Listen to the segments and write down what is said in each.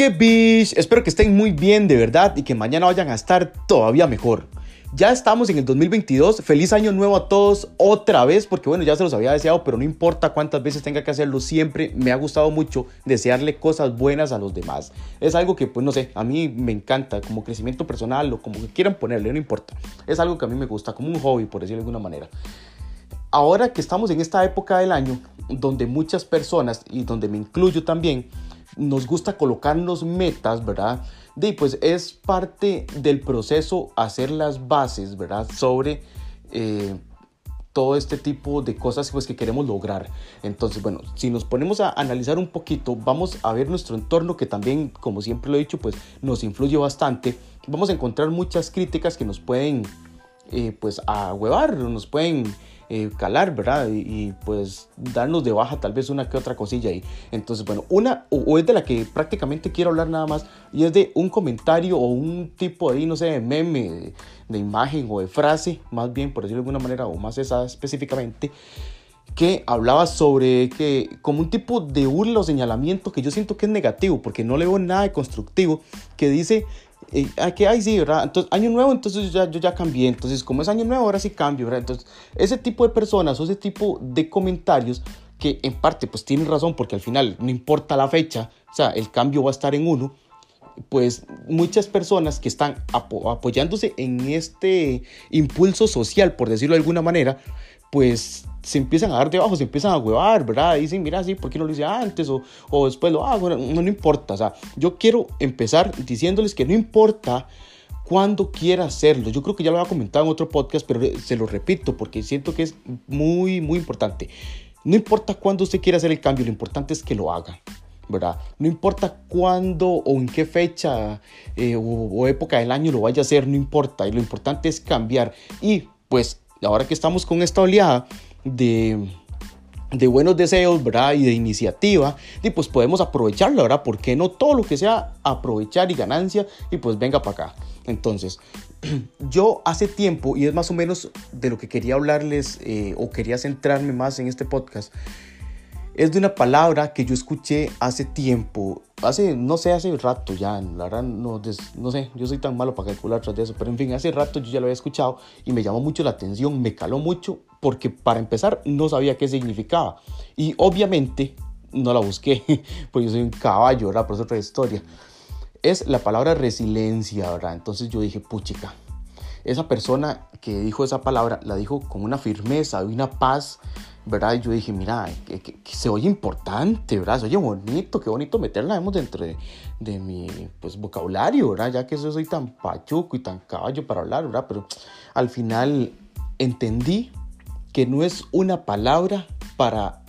¡Qué bish! Espero que estén muy bien de verdad y que mañana vayan a estar todavía mejor. Ya estamos en el 2022. Feliz año nuevo a todos otra vez, porque bueno, ya se los había deseado, pero no importa cuántas veces tenga que hacerlo, siempre me ha gustado mucho desearle cosas buenas a los demás. Es algo que, pues no sé, a mí me encanta, como crecimiento personal o como que quieran ponerle, no importa. Es algo que a mí me gusta, como un hobby, por decirlo de alguna manera. Ahora que estamos en esta época del año, donde muchas personas, y donde me incluyo también, nos gusta colocarnos metas, ¿verdad? De pues es parte del proceso hacer las bases, ¿verdad? Sobre eh, todo este tipo de cosas pues, que queremos lograr. Entonces, bueno, si nos ponemos a analizar un poquito, vamos a ver nuestro entorno que también, como siempre lo he dicho, pues nos influye bastante. Vamos a encontrar muchas críticas que nos pueden, eh, pues, huevar, nos pueden eh, calar, ¿verdad? Y, pues darnos de baja tal vez una que otra cosilla ahí. Entonces, bueno, una o, es de la que prácticamente quiero hablar nada más y es de un comentario o un tipo ahí, no sé, de meme, de, imagen o de frase, más bien por decirlo de alguna manera o más esa específicamente que hablaba sobre que como un tipo de burla o señalamiento que yo siento que es negativo porque no le veo nada de constructivo que dice eh, que ay sí, ¿verdad? Entonces, año nuevo, entonces ya, yo ya cambié. Entonces, como es año nuevo, ahora sí cambio, ¿verdad? Entonces, ese tipo de personas o ese tipo de comentarios que en parte pues tienen razón porque al final no importa la fecha, o sea, el cambio va a estar en uno, pues muchas personas que están apoyándose en este impulso social, por decirlo de alguna manera, pues se empiezan a dar debajo, se empiezan a huevar, ¿verdad? Dicen, mira, sí, ¿por qué no lo hice antes? O, o después lo hago, no, no importa. O sea, yo quiero empezar diciéndoles que no importa cuándo quiera hacerlo. Yo creo que ya lo había comentado en otro podcast, pero se lo repito porque siento que es muy, muy importante. No importa cuándo usted quiera hacer el cambio, lo importante es que lo haga. ¿verdad? No importa cuándo o en qué fecha eh, o, o época del año lo vaya a hacer, no importa. Y lo importante es cambiar. Y pues ahora que estamos con esta oleada, de, de buenos deseos, ¿verdad? Y de iniciativa, y pues podemos aprovecharlo, ¿verdad? porque no todo lo que sea aprovechar y ganancia? Y pues venga para acá. Entonces, yo hace tiempo, y es más o menos de lo que quería hablarles eh, o quería centrarme más en este podcast, es de una palabra que yo escuché hace tiempo, hace, no sé, hace rato ya, la verdad no, no sé, yo soy tan malo para calcular tras de eso, pero en fin, hace rato yo ya lo había escuchado y me llamó mucho la atención, me caló mucho, porque para empezar no sabía qué significaba. Y obviamente no la busqué, porque yo soy un caballo, ¿verdad? Por eso otra historia. Es la palabra resiliencia, ¿verdad? Entonces yo dije, puchica, esa persona que dijo esa palabra la dijo con una firmeza y una paz ¿verdad? Y yo dije, mira, que, se oye importante, ¿verdad? Se oye bonito, qué bonito meterla dentro de, de, mi pues, vocabulario, ¿verdad? Ya que yo soy tan pachuco y tan caballo para hablar, ¿verdad? Pero al final entendí que no es una palabra para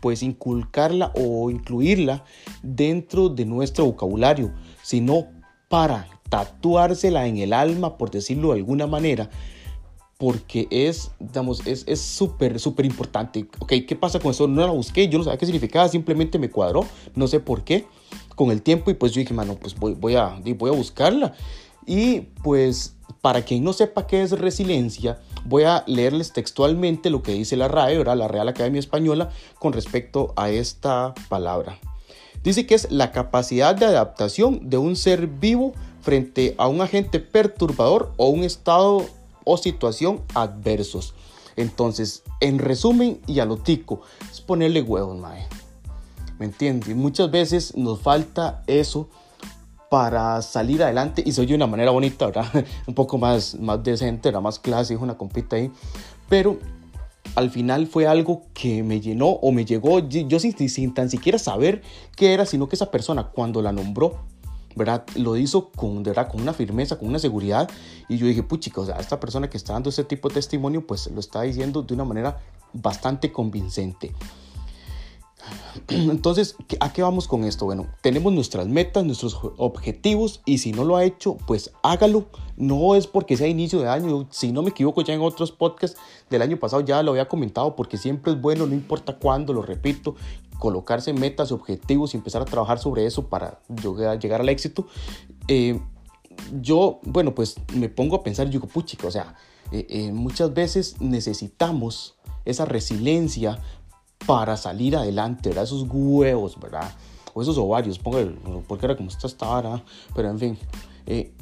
pues inculcarla o incluirla dentro de nuestro vocabulario, sino para tatuársela en el alma, por decirlo de alguna manera, porque es, digamos, es súper, súper importante. Ok, ¿qué pasa con eso? No la busqué, yo no sabía qué significaba, simplemente me cuadró, no sé por qué, con el tiempo, y pues yo dije, mano, pues voy, voy, a, voy a buscarla. Y pues, para quien no sepa qué es resiliencia, voy a leerles textualmente lo que dice la RAE, ¿verdad? la Real Academia Española, con respecto a esta palabra. Dice que es la capacidad de adaptación de un ser vivo frente a un agente perturbador o un estado o situación adversos. Entonces, en resumen y a lo tico, es ponerle huevos, mae. ¿Me entiendes? Muchas veces nos falta eso para salir adelante y soy de una manera bonita, ¿verdad? Un poco más, más decente, era más clase, una compita ahí. Pero al final fue algo que me llenó o me llegó, yo sin, sin tan siquiera saber qué era, sino que esa persona cuando la nombró ¿verdad? Lo hizo con, ¿verdad? con una firmeza, con una seguridad. Y yo dije, puchica, o sea, esta persona que está dando este tipo de testimonio, pues lo está diciendo de una manera bastante convincente. Entonces, ¿a qué vamos con esto? Bueno, tenemos nuestras metas, nuestros objetivos y si no lo ha hecho, pues hágalo. No es porque sea inicio de año, si no me equivoco ya en otros podcasts del año pasado ya lo había comentado porque siempre es bueno, no importa cuándo, lo repito, colocarse metas, objetivos y empezar a trabajar sobre eso para llegar al éxito. Eh, yo, bueno, pues me pongo a pensar, digo, puchica, o sea, eh, eh, muchas veces necesitamos esa resiliencia para salir adelante, ¿verdad? Esos huevos, ¿verdad? o esos ovarios, póngale, porque era como esta vara, pero en fin, eh,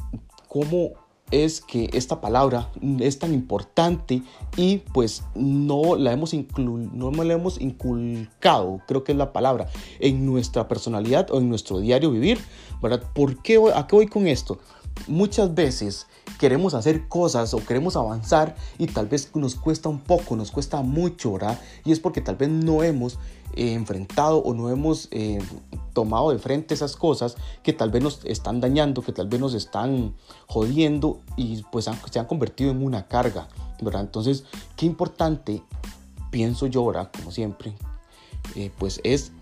¿cómo es que esta palabra es tan importante y pues no la hemos, no la hemos inculcado, creo que es la palabra, en nuestra personalidad o en nuestro diario vivir, ¿verdad? ¿Por qué, ¿A qué voy con esto? Muchas veces queremos hacer cosas o queremos avanzar y tal vez nos cuesta un poco, nos cuesta mucho, ¿verdad? Y es porque tal vez no hemos eh, enfrentado o no hemos eh, tomado de frente esas cosas que tal vez nos están dañando, que tal vez nos están jodiendo y pues se han convertido en una carga, ¿verdad? Entonces, qué importante, pienso yo, ¿verdad? Como siempre, eh, pues es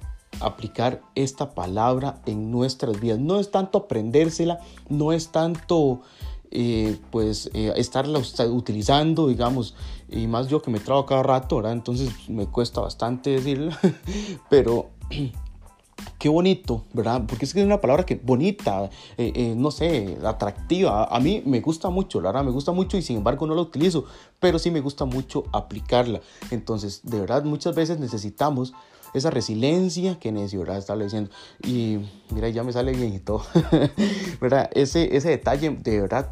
aplicar esta palabra en nuestras vidas. No es tanto aprendérsela, no es tanto eh, pues eh, estarla utilizando, digamos, y más yo que me trago cada rato, ¿verdad? Entonces me cuesta bastante decirla, pero qué bonito, ¿verdad? Porque es que es una palabra que bonita, eh, no sé, atractiva. A mí me gusta mucho, la verdad, me gusta mucho y sin embargo no la utilizo, pero sí me gusta mucho aplicarla. Entonces, de verdad, muchas veces necesitamos esa resiliencia que necio, ¿verdad? Diciendo. Y mira, ya me sale bien y todo, ¿verdad? Ese, ese detalle de verdad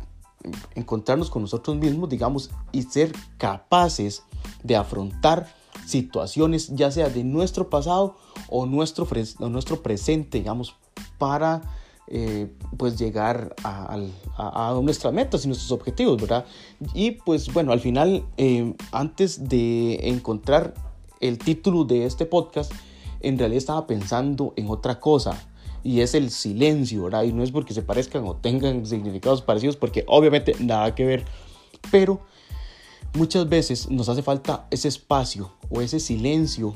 encontrarnos con nosotros mismos, digamos, y ser capaces de afrontar situaciones, ya sea de nuestro pasado o nuestro, nuestro presente, digamos, para eh, pues llegar a, nuestras metas y nuestros objetivos, ¿verdad? Y pues bueno, al final, eh, antes de encontrar el título de este podcast, en realidad estaba pensando en otra cosa y es el silencio, ¿verdad? Y no es porque se parezcan o tengan significados parecidos, porque obviamente nada que ver, pero muchas veces nos hace falta ese espacio o ese silencio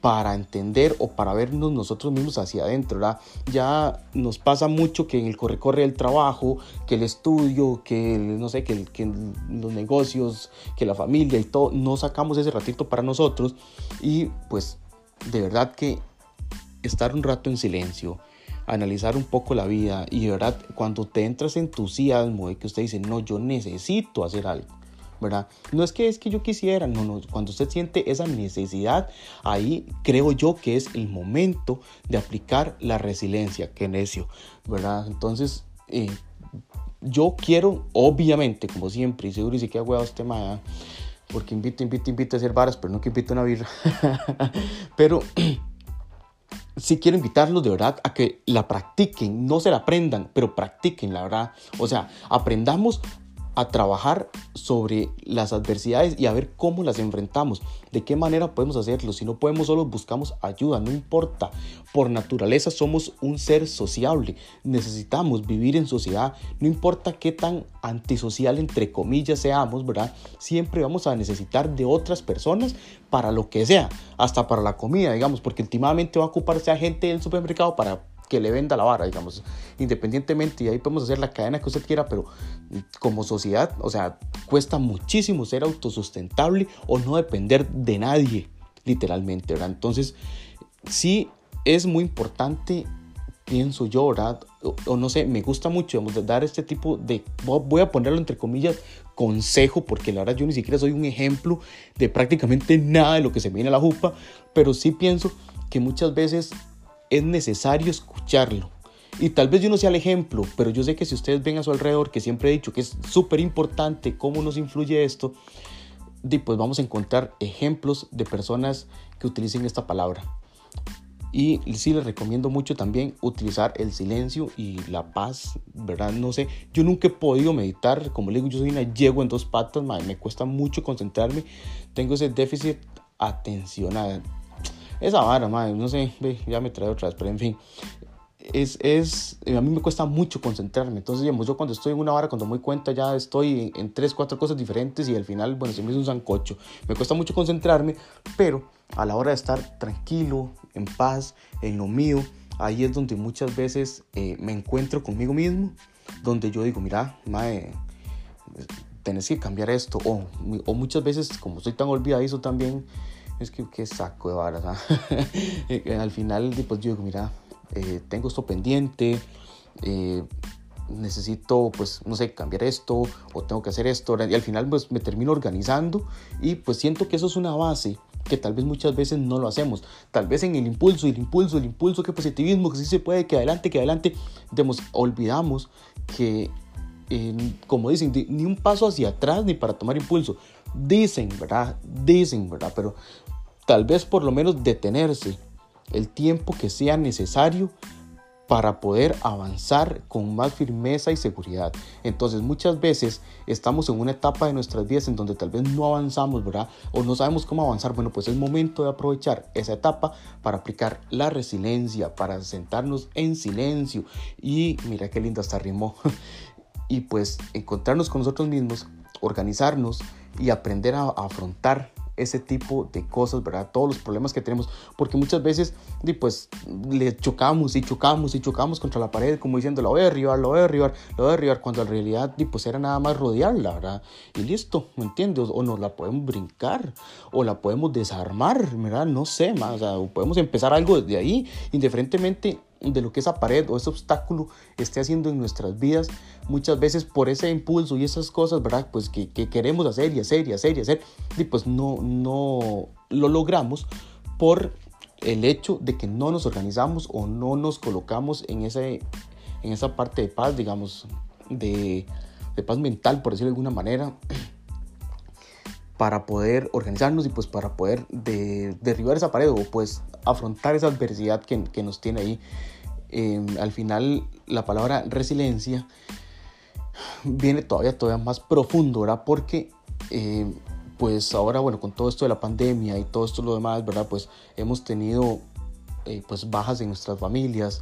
para entender o para vernos nosotros mismos hacia adentro, ¿verdad? Ya nos pasa mucho que en el corre-corre del trabajo, que el estudio, que no sé, que, que, los negocios, que la familia y todo, no sacamos ese ratito para nosotros y pues de verdad que estar un rato en silencio, analizar un poco la vida y de verdad cuando te entras entusiasmo de que usted dice, no, yo necesito hacer algo, ¿verdad? No es que es que yo quisiera, no, no, cuando usted siente esa necesidad, ahí creo yo que es el momento de aplicar la resiliencia, que necio, ¿verdad? Entonces, eh, yo quiero, obviamente, como siempre, y seguro y si queda huevo este tema, porque invito, invito, invito a hacer varas, pero no que invito a una birra, pero sí quiero invitarlos de verdad a que la practiquen, no se la aprendan, pero practiquen, la verdad. O sea, aprendamos a trabajar sobre las adversidades y a ver cómo las enfrentamos, de qué manera podemos hacerlo. Si no podemos, solo buscamos ayuda, no importa. Por naturaleza somos un ser sociable, necesitamos vivir en sociedad, no importa qué tan antisocial, entre comillas, seamos, ¿verdad? Siempre vamos a necesitar de otras personas para lo que sea, hasta para la comida, digamos, porque últimamente va a ocuparse a gente del supermercado para que le venda la vara, digamos, independientemente, y ahí podemos hacer la cadena que usted quiera, pero como sociedad, o sea, cuesta muchísimo ser autosustentable o no depender de nadie, literalmente, ¿verdad? Entonces, sí es muy importante, pienso yo, ¿verdad? O, no sé, me gusta mucho, digamos, dar este tipo de, voy a ponerlo entre comillas, consejo, porque la verdad yo ni siquiera soy un ejemplo de prácticamente nada de lo que se viene a la jupa, pero sí pienso que muchas veces es necesario escucharlo. Y tal vez yo no sea el ejemplo, pero yo sé que si ustedes ven a su alrededor, que siempre he dicho que es súper importante cómo nos influye esto, pues vamos a encontrar ejemplos de personas que utilicen esta palabra. Y sí les recomiendo mucho también utilizar el silencio y la paz, ¿verdad? No sé, yo nunca he podido meditar, como le digo, yo soy una yegua en dos patas, me cuesta mucho concentrarme, tengo ese déficit atencional, esa vara, madre, no sé, ya me trae otra vez, pero en fin. Es, es, a mí me cuesta mucho concentrarme. Entonces, digamos, yo cuando estoy en una vara, cuando me doy cuenta, ya estoy en, tres, cuatro cosas diferentes y al final, bueno, me hizo un zancocho. Me cuesta mucho concentrarme, pero a la hora de estar tranquilo, en paz, en lo mío, ahí es donde muchas veces eh, me encuentro conmigo mismo, donde yo digo, mira, madre, tenés que cambiar esto. O, o muchas veces, como soy tan olvidadizo también, es que qué saco de varas. ¿ah? Al final, pues digo, mira, eh, tengo esto pendiente, eh, necesito, pues, no sé, cambiar esto o tengo que hacer esto. Y al final, pues, me termino organizando y pues siento que eso es una base que tal vez muchas veces no lo hacemos. Tal vez en el impulso, el impulso, el impulso, que positivismo, que sí se puede, que adelante, que adelante, demos, olvidamos que, como dicen, ni un paso hacia atrás ni para tomar impulso. Dicen, ¿verdad? Dicen, ¿verdad? Pero tal vez por lo menos detenerse el tiempo que sea necesario para poder avanzar con más firmeza y seguridad. Entonces muchas veces estamos en una etapa de nuestras vidas en donde tal vez no avanzamos, ¿verdad? O no sabemos cómo avanzar. Bueno, pues es momento de aprovechar esa etapa para aplicar la resiliencia, para sentarnos en silencio y mira qué linda está rimó. y pues encontrarnos con nosotros mismos, organizarnos y aprender a, afrontar ese tipo de cosas, ¿verdad? Todos los problemas que tenemos, porque muchas veces, pues, le chocamos y chocamos y chocamos contra la pared, como diciendo, lo voy a derribar, lo voy a derribar, lo voy a derribar, cuando en realidad, pues, era nada más rodearla, ¿verdad? Y listo, ¿me entiendes? O nos la podemos brincar, o la podemos desarmar, ¿verdad? No sé, más, o podemos empezar algo desde ahí, indiferentemente de lo que esa pared o ese obstáculo esté haciendo en nuestras vidas, muchas veces por ese impulso y esas cosas, ¿verdad? Pues que, queremos hacer y hacer y hacer y hacer, y pues no, no lo logramos por el hecho de que no nos organizamos o no nos colocamos en, ese, en esa parte de paz, digamos, de, de paz mental, por decirlo de alguna manera, para poder organizarnos y pues para poder derribar esa pared o pues afrontar esa adversidad que, nos tiene ahí. Em, al final la palabra resiliencia viene todavía, todavía más profundo, ¿verdad? Porque em, pues ahora, bueno, con todo esto de la pandemia y todo esto lo demás, ¿verdad? Pues hemos tenido eh, pues bajas en nuestras familias,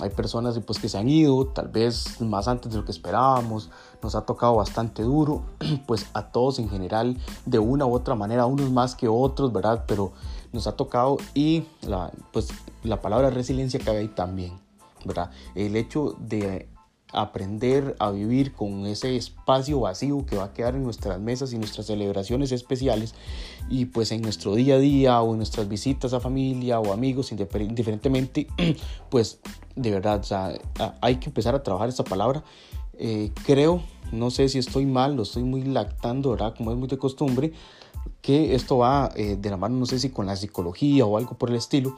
hay personas pues, que se han ido, tal vez más antes de lo que esperábamos, nos ha tocado bastante duro, pues a todos en general, de una u otra manera, unos más que otros, ¿verdad? Pero nos ha tocado y la, pues, la palabra resiliencia cabe ahí también, ¿verdad? El hecho de aprender a vivir con ese espacio vacío que va a quedar en nuestras mesas y nuestras celebraciones especiales y pues en nuestro día a día o en nuestras visitas a familia o amigos indiferentemente pues de verdad hay que empezar a trabajar esa palabra. Eh, creo no sé si estoy mal lo estoy muy lactando verdad como es muy de costumbre que esto va eh, de la mano no sé si con la psicología o algo por el estilo.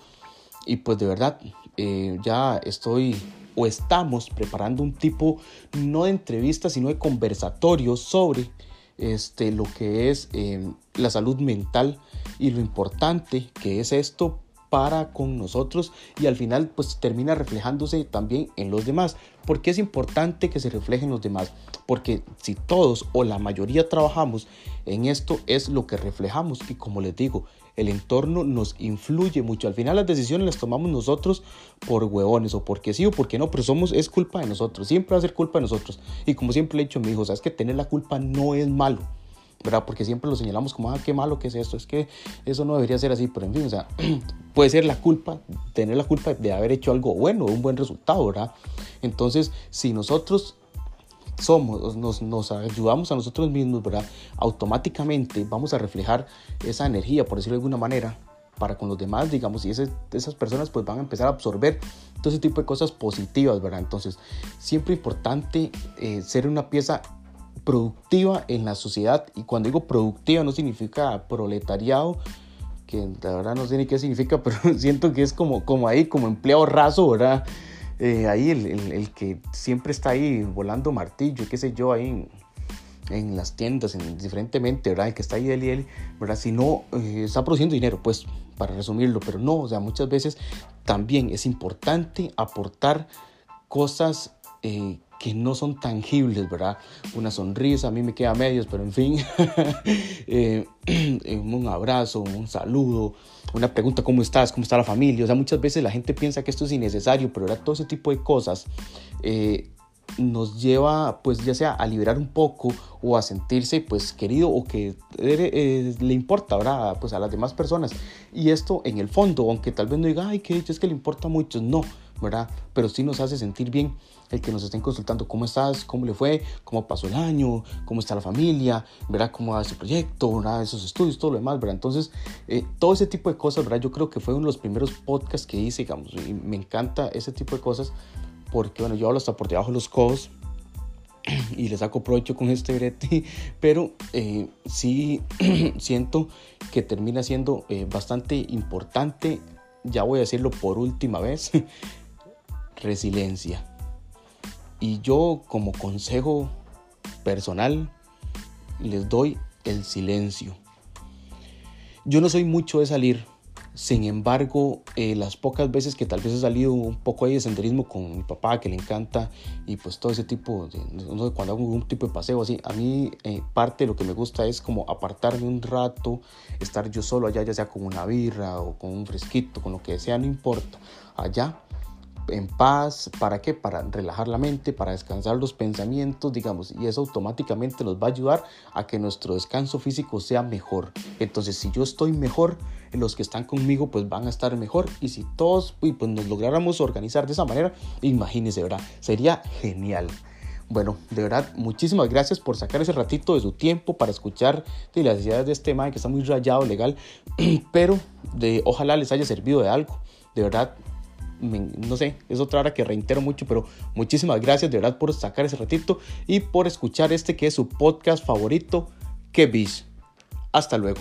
Y pues de verdad eh, ya estoy o estamos preparando un tipo no de entrevista, sino de conversatorio sobre este, lo que es em, la salud mental y lo importante que es esto para con nosotros y al final pues termina reflejándose también en los demás. ¿Por qué es importante que se reflejen los demás? Porque si todos o la mayoría trabajamos en esto es lo que reflejamos y como les digo, el entorno nos influye mucho. Al final las decisiones las tomamos nosotros por huevones o porque sí o porque no, pero somos, es culpa de nosotros, siempre va a ser culpa de nosotros. Y como siempre he dicho a mi hijo, sabes que tener la culpa no es malo ¿verdad? Porque siempre lo señalamos como, ah, qué malo que es esto, es que eso no debería ser así, pero en fin, o sea, puede ser la culpa, tener la culpa de haber hecho algo bueno, un buen resultado, ¿verdad? Entonces, si nosotros somos, nos, nos ayudamos a nosotros mismos, ¿verdad? Automáticamente vamos a reflejar esa energía, por decirlo de alguna manera, para con los demás, digamos, y esas personas pues van a empezar a absorber todo ese tipo de cosas positivas, ¿verdad? Entonces, siempre importante eh, ser una pieza productiva en la sociedad. Y cuando digo productiva no significa proletariado, que la verdad no sé ni qué significa, pero siento que es como, como ahí, como empleado raso, ¿verdad? Eh, ahí el, el, que siempre está ahí volando martillo, qué sé yo, ahí en, en las tiendas, en, diferentemente, ¿verdad? El que está ahí él y él, ¿verdad? Si no eh, está produciendo dinero, pues para resumirlo, pero no, o sea, muchas veces también es importante aportar cosas eh, que no son tangibles, ¿verdad? Una sonrisa, a mí me queda medios, pero en fin, eh, un abrazo, un saludo, una pregunta, ¿cómo estás? ¿Cómo está la familia? O sea, muchas veces la gente piensa que esto es innecesario, pero todo ese tipo de cosas eh, nos lleva, pues ya sea a liberar un poco o a sentirse, pues querido o que eh, le importa, ¿verdad? Pues a las demás personas. Y esto en el fondo, aunque tal vez no diga, ay, que es que le importa mucho, no, ¿verdad? Pero sí nos hace sentir bien el que nos estén consultando cómo estás, cómo le fue, cómo pasó el año, cómo está la familia, ¿verdad? Cómo va ese proyecto, ¿verdad? Esos estudios, todo lo demás, ¿verdad? Entonces, eh, todo ese tipo de cosas, ¿verdad? Yo creo que fue uno de los primeros podcasts que hice, digamos, y me encanta ese tipo de cosas porque, bueno, yo hablo hasta por debajo de los codos y le saco provecho con este brete, pero eh, sí siento que termina siendo eh, bastante importante, ya voy a decirlo por última vez, resiliencia. Y yo como consejo personal les doy el silencio. Yo no soy mucho de salir, sin embargo, eh, las pocas veces que tal vez he salido un poco ahí de senderismo con mi papá, que le encanta, y pues todo ese tipo de, cuando hago un tipo de paseo así, a mí eh, parte de lo que me gusta es como apartarme un rato, estar yo solo allá, ya sea con una birra o con un fresquito, con lo que sea, no importa, allá en paz, ¿para qué? Para relajar la mente, para descansar los pensamientos, digamos, y eso automáticamente nos va a ayudar a que nuestro descanso físico sea mejor. Entonces, si yo estoy mejor, los que están conmigo pues van a estar mejor y si todos pues, nos lográramos organizar de esa manera, imagínense, ¿verdad? Sería genial. Bueno, de verdad, muchísimas gracias por sacar ese ratito de su tiempo para escuchar de las ideas de este tema que está muy rayado legal, pero de, ojalá les haya servido de algo. De verdad, no sé, es otra hora que reitero mucho, pero muchísimas gracias de verdad por sacar ese ratito y por escuchar este que es su podcast favorito, Que. Hasta luego.